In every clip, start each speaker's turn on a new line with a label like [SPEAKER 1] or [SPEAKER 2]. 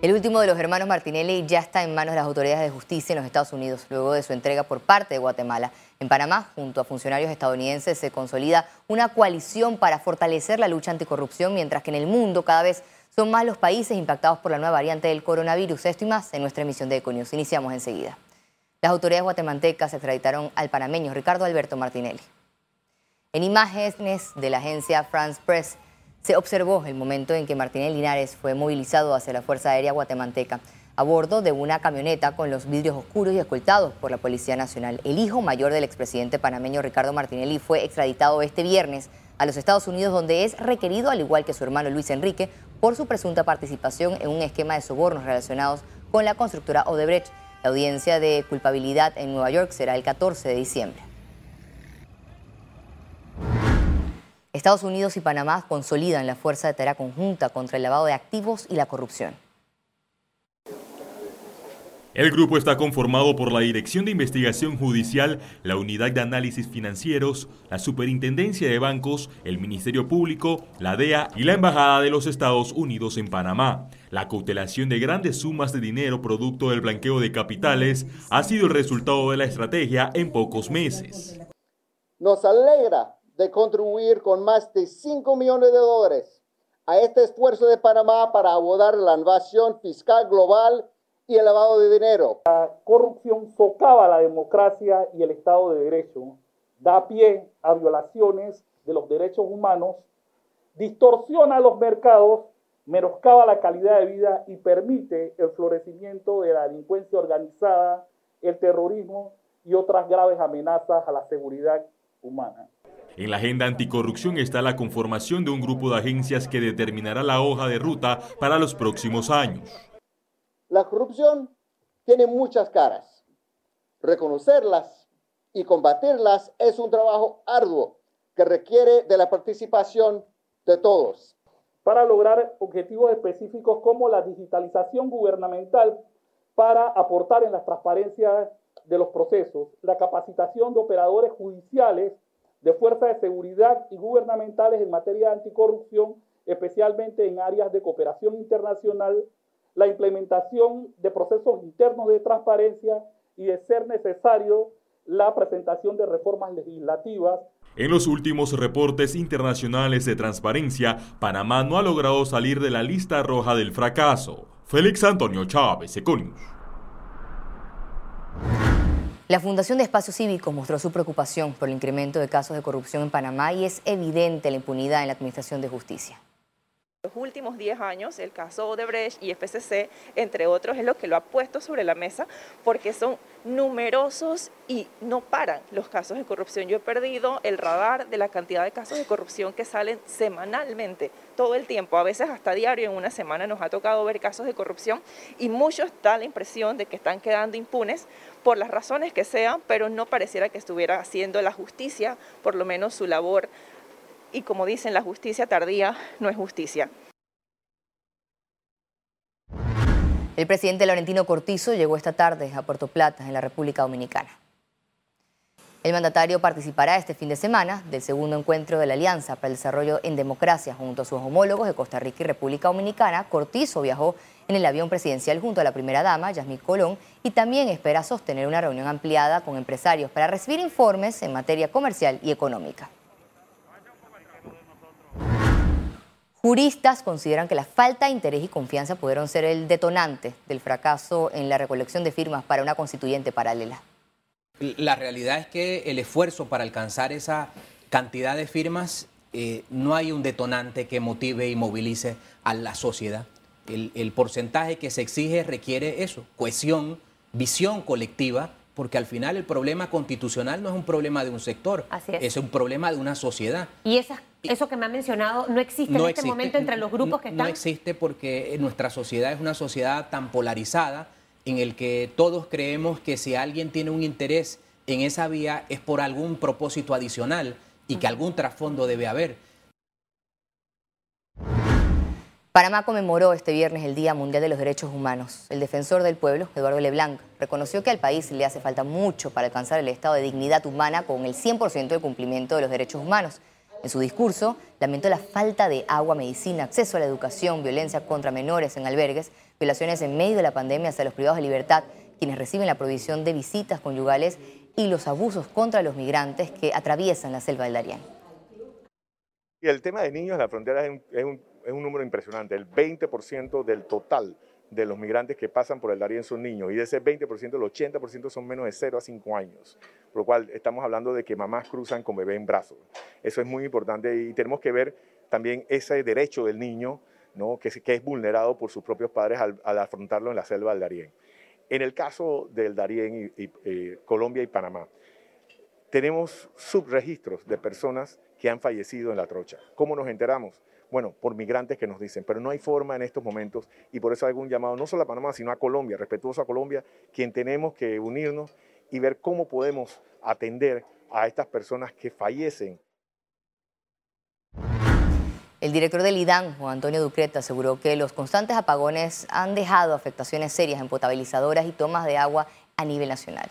[SPEAKER 1] El último de los hermanos Martinelli ya está en manos de las autoridades de justicia en los Estados Unidos, luego de su entrega por parte de Guatemala. En Panamá, junto a funcionarios estadounidenses, se consolida una coalición para fortalecer la lucha anticorrupción, mientras que en el mundo cada vez son más los países impactados por la nueva variante del coronavirus. Esto y más en nuestra emisión de Econius. Iniciamos enseguida. Las autoridades guatemaltecas extraditaron al panameño Ricardo Alberto Martinelli. En imágenes de la agencia France Press, se observó el momento en que Martínez Linares fue movilizado hacia la Fuerza Aérea Guatemalteca a bordo de una camioneta con los vidrios oscuros y escoltados por la Policía Nacional. El hijo mayor del expresidente panameño Ricardo Martinelli fue extraditado este viernes a los Estados Unidos, donde es requerido, al igual que su hermano Luis Enrique, por su presunta participación en un esquema de sobornos relacionados con la constructora Odebrecht. La audiencia de culpabilidad en Nueva York será el 14 de diciembre. Estados Unidos y Panamá consolidan la fuerza de tarea conjunta contra el lavado de activos y la corrupción.
[SPEAKER 2] El grupo está conformado por la Dirección de Investigación Judicial, la Unidad de Análisis Financieros, la Superintendencia de Bancos, el Ministerio Público, la DEA y la Embajada de los Estados Unidos en Panamá. La cautelación de grandes sumas de dinero producto del blanqueo de capitales ha sido el resultado de la estrategia en pocos meses.
[SPEAKER 3] Nos alegra de contribuir con más de 5 millones de dólares a este esfuerzo de Panamá para abordar la invasión fiscal global y el lavado de dinero.
[SPEAKER 4] La corrupción socava la democracia y el Estado de Derecho, da pie a violaciones de los derechos humanos, distorsiona los mercados, menoscaba la calidad de vida y permite el florecimiento de la delincuencia organizada, el terrorismo y otras graves amenazas a la seguridad humana.
[SPEAKER 2] En la agenda anticorrupción está la conformación de un grupo de agencias que determinará la hoja de ruta para los próximos años.
[SPEAKER 3] La corrupción tiene muchas caras. Reconocerlas y combatirlas es un trabajo arduo que requiere de la participación de todos.
[SPEAKER 4] Para lograr objetivos específicos como la digitalización gubernamental para aportar en la transparencia de los procesos, la capacitación de operadores judiciales de fuerzas de seguridad y gubernamentales en materia de anticorrupción, especialmente en áreas de cooperación internacional, la implementación de procesos internos de transparencia y, de ser necesario, la presentación de reformas legislativas.
[SPEAKER 2] En los últimos reportes internacionales de transparencia, Panamá no ha logrado salir de la lista roja del fracaso. Félix Antonio Chávez, Econius.
[SPEAKER 1] La Fundación de Espacios Cívicos mostró su preocupación por el incremento de casos de corrupción en Panamá y es evidente la impunidad en la Administración de Justicia
[SPEAKER 5] los últimos 10 años, el caso Odebrecht y FCC, entre otros, es lo que lo ha puesto sobre la mesa porque son numerosos y no paran los casos de corrupción. Yo he perdido el radar de la cantidad de casos de corrupción que salen semanalmente, todo el tiempo, a veces hasta diario, en una semana nos ha tocado ver casos de corrupción y muchos da la impresión de que están quedando impunes por las razones que sean, pero no pareciera que estuviera haciendo la justicia, por lo menos su labor y como dicen, la justicia tardía no es justicia.
[SPEAKER 1] El presidente Laurentino Cortizo llegó esta tarde a Puerto Plata, en la República Dominicana. El mandatario participará este fin de semana del segundo encuentro de la Alianza para el Desarrollo en Democracia junto a sus homólogos de Costa Rica y República Dominicana. Cortizo viajó en el avión presidencial junto a la primera dama, Yasmín Colón, y también espera sostener una reunión ampliada con empresarios para recibir informes en materia comercial y económica. Juristas consideran que la falta de interés y confianza pudieron ser el detonante del fracaso en la recolección de firmas para una constituyente paralela.
[SPEAKER 6] La realidad es que el esfuerzo para alcanzar esa cantidad de firmas eh, no hay un detonante que motive y movilice a la sociedad. El, el porcentaje que se exige requiere eso, cohesión, visión colectiva porque al final el problema constitucional no es un problema de un sector, es. un problema de una sociedad.
[SPEAKER 7] Y eso que me ha mencionado no existe en este momento entre los grupos que están.
[SPEAKER 6] No existe porque nuestra sociedad es una sociedad tan polarizada en el que todos creemos que si alguien tiene un interés en esa vía es por algún propósito adicional y que algún trasfondo debe haber.
[SPEAKER 1] Panamá conmemoró este viernes el Día Mundial de los Derechos Humanos. El defensor del pueblo, Eduardo Leblanc, reconoció que al país le hace falta mucho para alcanzar el estado de dignidad humana con el 100% de cumplimiento de los derechos humanos. En su discurso, lamentó la falta de agua, medicina, acceso a la educación, violencia contra menores en albergues, violaciones en medio de la pandemia hacia los privados de libertad, quienes reciben la provisión de visitas conyugales y los abusos contra los migrantes que atraviesan la selva del Darién.
[SPEAKER 8] Y el tema de niños en la frontera es un, es un número impresionante. El 20% del total de los migrantes que pasan por el Darién son niños y de ese 20%, el 80% son menos de 0 a 5 años. Por lo cual estamos hablando de que mamás cruzan con bebé en brazos. Eso es muy importante y tenemos que ver también ese derecho del niño ¿no? que, es vulnerado por sus propios padres al, afrontarlo en la selva del Darién. En el caso del Darién eh, Colombia y Panamá, tenemos subregistros de personas que han fallecido en la trocha. ¿Cómo nos enteramos? Bueno, por migrantes que nos dicen, pero no hay forma en estos momentos y por eso hay un llamado no solo a Panamá, sino a Colombia, respetuoso a Colombia, quien tenemos que unirnos y ver cómo podemos atender a estas personas que fallecen.
[SPEAKER 1] El director del IDAN, Juan Antonio Ducreta, aseguró que los constantes apagones han dejado afectaciones serias en potabilizadoras y tomas de agua a nivel nacional.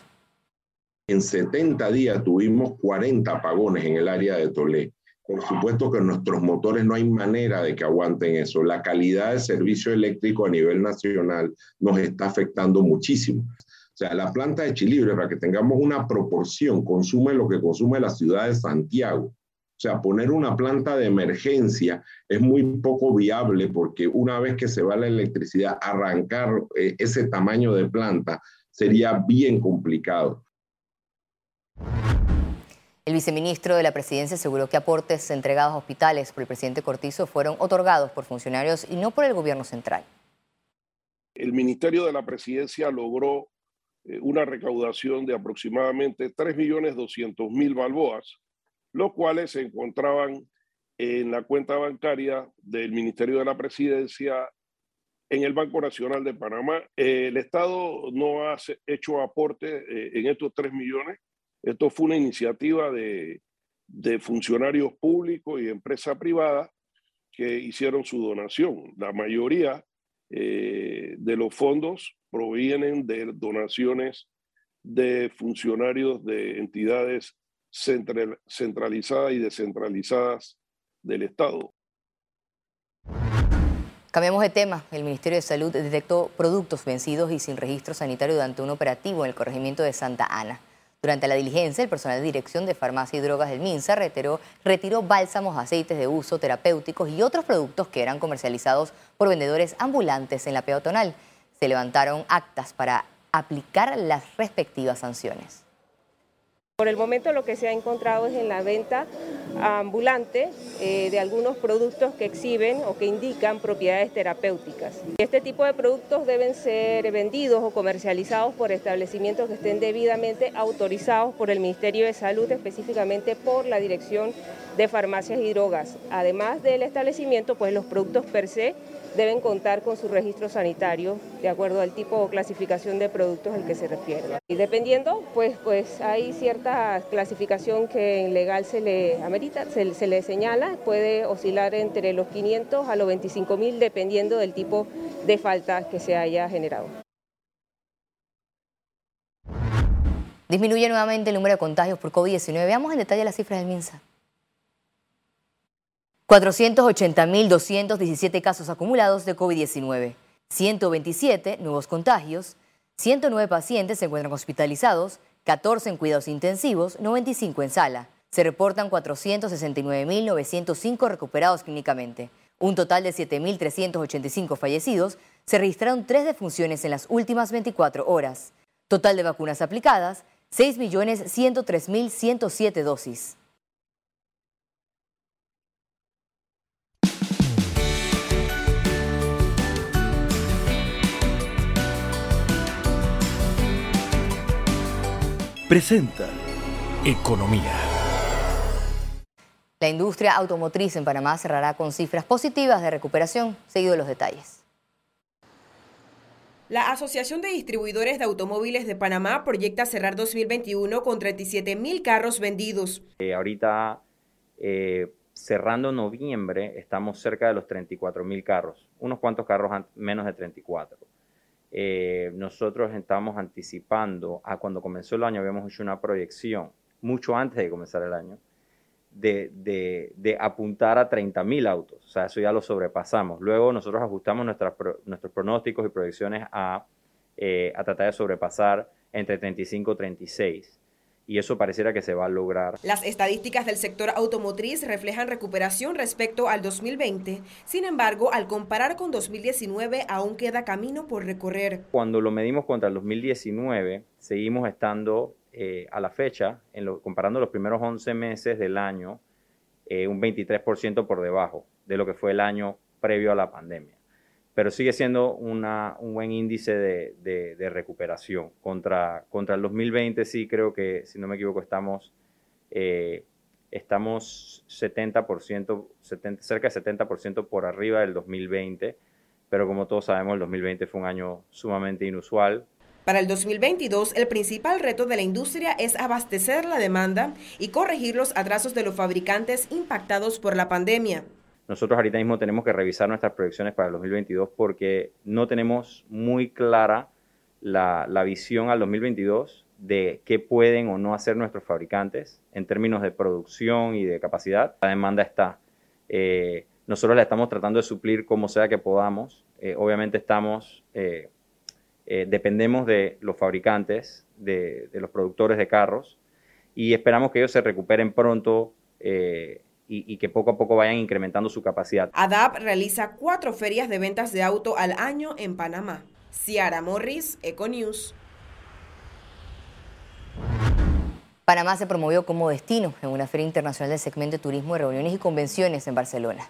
[SPEAKER 9] En 70 días tuvimos 40 apagones en el área de Tolé. Por supuesto que nuestros motores no hay manera de que aguanten eso. La calidad del servicio eléctrico a nivel nacional nos está afectando muchísimo. O sea, la planta de Chilibre, para que tengamos una proporción, consume lo que consume la ciudad de Santiago. O sea, poner una planta de emergencia es muy poco viable porque una vez que se va la electricidad, arrancar eh, ese tamaño de planta sería bien complicado.
[SPEAKER 1] El viceministro de la Presidencia aseguró que aportes entregados a hospitales por el presidente Cortizo fueron otorgados por funcionarios y no por el gobierno central.
[SPEAKER 10] El Ministerio de la Presidencia logró eh, una recaudación de aproximadamente 3.200.000 balboas, los cuales se encontraban en la cuenta bancaria del Ministerio de la Presidencia en el Banco Nacional de Panamá. el Estado no ha hecho aporte eh, en estos 3 millones esto fue una iniciativa de, funcionarios públicos y empresa privada que hicieron su donación. La mayoría eh, de los fondos provienen de donaciones de funcionarios de entidades centralizadas y descentralizadas del Estado.
[SPEAKER 1] Cambiamos de tema. El Ministerio de Salud detectó productos vencidos y sin registro sanitario durante un operativo en el corregimiento de Santa Ana. Durante la diligencia, el personal de Dirección de Farmacia y Drogas del MINSA retiró, retiró bálsamos, aceites de uso terapéuticos y otros productos que eran comercializados por vendedores ambulantes en la peatonal. Se levantaron actas para aplicar las respectivas sanciones.
[SPEAKER 11] Por el momento lo que se ha encontrado es en la venta ambulante eh, de algunos productos que exhiben o que indican propiedades terapéuticas. Este tipo de productos deben ser vendidos o comercializados por establecimientos que estén debidamente autorizados por el Ministerio de Salud, específicamente por la Dirección de Farmacias y Drogas. Además del establecimiento, pues los productos per se deben contar con su registro sanitario de acuerdo al tipo o clasificación de productos al que se refiere. Y dependiendo, pues, pues hay cierta clasificación que en legal se le amerita, se, se le señala, puede oscilar entre los 500 a los 25 mil dependiendo del tipo de falta que se haya generado.
[SPEAKER 1] Disminuye nuevamente el número de contagios por COVID-19. Veamos en detalle las cifras del MINSA. 480.217 casos acumulados de COVID-19, 127 nuevos contagios, 109 pacientes se encuentran hospitalizados, 14 en cuidados intensivos, 95 en sala. Se reportan 469.905 recuperados clínicamente. Un total de 7.385 fallecidos. Se registraron tres defunciones en las últimas 24 horas. Total de vacunas aplicadas, 6.103.107 dosis.
[SPEAKER 12] Presenta Economía.
[SPEAKER 1] La industria automotriz en Panamá cerrará con cifras positivas de recuperación, seguido de los detalles.
[SPEAKER 13] La Asociación de Distribuidores de Automóviles de Panamá proyecta cerrar 2021 con 37 mil carros vendidos.
[SPEAKER 14] Eh, ahorita, eh, cerrando noviembre, estamos cerca de los 34 mil carros, unos cuantos carros menos de 34. Eh, nosotros estamos anticipando a cuando comenzó el año, habíamos hecho una proyección mucho antes de comenzar el año, de, apuntar a 30.000 autos. O sea, eso ya lo sobrepasamos. Luego nosotros ajustamos nuestros pronósticos y proyecciones a, eh, a tratar de sobrepasar entre 35 y 36 y eso pareciera que se va a lograr.
[SPEAKER 13] Las estadísticas del sector automotriz reflejan recuperación respecto al 2020. Sin embargo, al comparar con 2019, aún queda camino por recorrer.
[SPEAKER 14] Cuando lo medimos contra el 2019, seguimos estando eh, a la fecha, en lo, comparando los primeros 11 meses del año, eh, un 23% por debajo de lo que fue el año previo a la pandemia pero sigue siendo un buen índice de, recuperación. Contra, contra el 2020 sí creo que, si no me equivoco, estamos, eh, estamos 70%, cerca de 70% por arriba del 2020, pero como todos sabemos, el 2020 fue un año sumamente inusual.
[SPEAKER 13] Para el 2022, el principal reto de la industria es abastecer la demanda y corregir los atrasos de los fabricantes impactados por la pandemia.
[SPEAKER 14] Nosotros ahorita mismo tenemos que revisar nuestras proyecciones para el 2022 porque no tenemos muy clara la, visión al 2022 de qué pueden o no hacer nuestros fabricantes en términos de producción y de capacidad. La demanda está. Eh, nosotros la estamos tratando de suplir como sea que podamos. Eh, obviamente estamos, eh, dependemos de los fabricantes, de, de, los productores de carros y esperamos que ellos se recuperen pronto y, que poco a poco vayan incrementando su capacidad.
[SPEAKER 13] ADAP realiza cuatro ferias de ventas de auto al año en Panamá. Ciara Morris, Econews.
[SPEAKER 1] Panamá se promovió como destino en una feria internacional del segmento de turismo de reuniones y convenciones en Barcelona.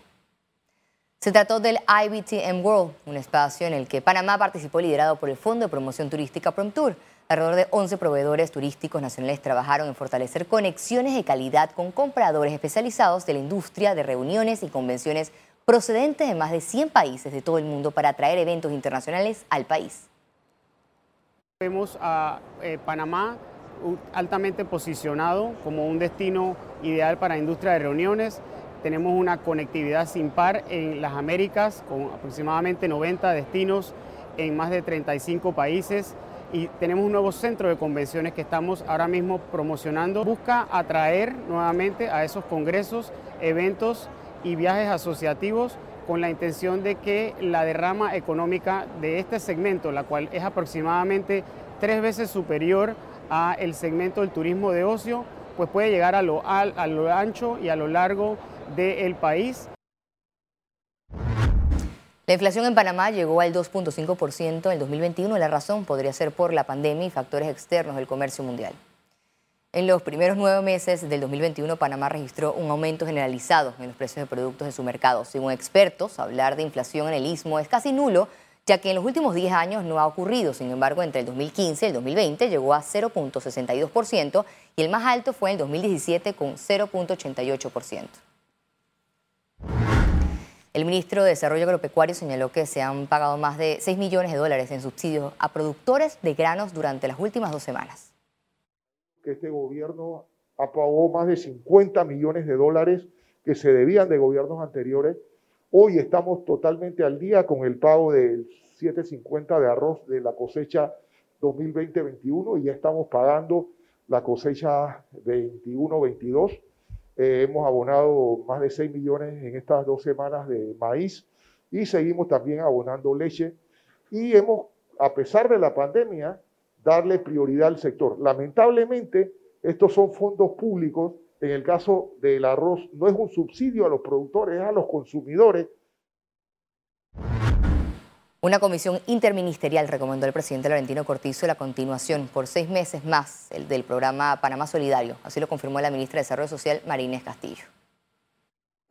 [SPEAKER 1] Se trató del IBTM World, un espacio en el que Panamá participó liderado por el Fondo de Promoción Turística PromTour. Alrededor de 11 proveedores turísticos nacionales trabajaron en fortalecer conexiones de calidad con compradores especializados de la industria de reuniones y convenciones procedentes de más de 100 países de todo el mundo para atraer eventos internacionales al país.
[SPEAKER 15] Vemos a eh, Panamá altamente posicionado como un destino ideal para industria de reuniones. Tenemos una conectividad sin par en las Américas con aproximadamente 90 destinos en más de 35 países y tenemos un nuevo centro de convenciones que estamos ahora mismo promocionando. Busca atraer nuevamente a esos congresos, eventos y viajes asociativos con la intención de que la derrama económica de este segmento, la cual es aproximadamente tres veces superior a el segmento del turismo de ocio, pues puede llegar a lo, a lo ancho y a lo largo del país
[SPEAKER 1] la inflación en Panamá llegó al 2.5% en el 2021. La razón podría ser por la pandemia y factores externos del comercio mundial. En los primeros nueve meses del 2021, Panamá registró un aumento generalizado en los precios de productos de su mercado. Según expertos, hablar de inflación en el istmo es casi nulo, ya que en los últimos 10 años no ha ocurrido. Sin embargo, entre el 2015 y el 2020 llegó a 0.62% y el más alto fue en el 2017 con 0.88%. El ministro de Desarrollo Agropecuario señaló que se han pagado más de 6 millones de dólares en subsidios a productores de granos durante las últimas dos semanas.
[SPEAKER 16] Este gobierno pagado más de 50 millones de dólares que se debían de gobiernos anteriores. Hoy estamos totalmente al día con el pago del 750 de arroz de la cosecha 2020-21 y ya estamos pagando la cosecha 21-22 eh, hemos abonado más de 6 millones en estas dos semanas de maíz y seguimos también abonando leche. Y hemos, a pesar de la pandemia, darle prioridad al sector. Lamentablemente, estos son fondos públicos. En el caso del arroz, no es un subsidio a los productores, es a los consumidores
[SPEAKER 1] una comisión interministerial recomendó al presidente Laurentino Cortizo la continuación por seis meses más del programa Panamá Solidario. Así lo confirmó la ministra de Desarrollo Social, Marínez Castillo.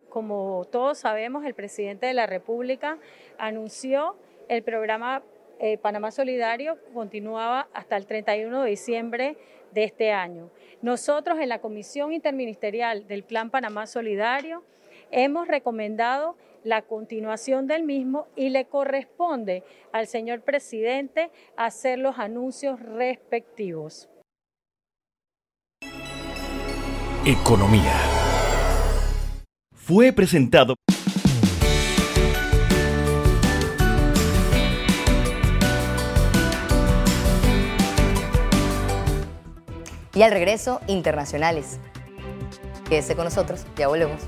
[SPEAKER 17] Como todos sabemos, el presidente de la República anunció el programa eh, Panamá Solidario continuaba hasta el 31 de diciembre de este año. Nosotros en la Comisión Interministerial del Plan Panamá Solidario hemos recomendado la continuación del mismo y le corresponde al señor presidente hacer los anuncios respectivos.
[SPEAKER 12] Economía. Fue presentado.
[SPEAKER 1] Y al regreso, internacionales. Quédese con nosotros, ya volvemos.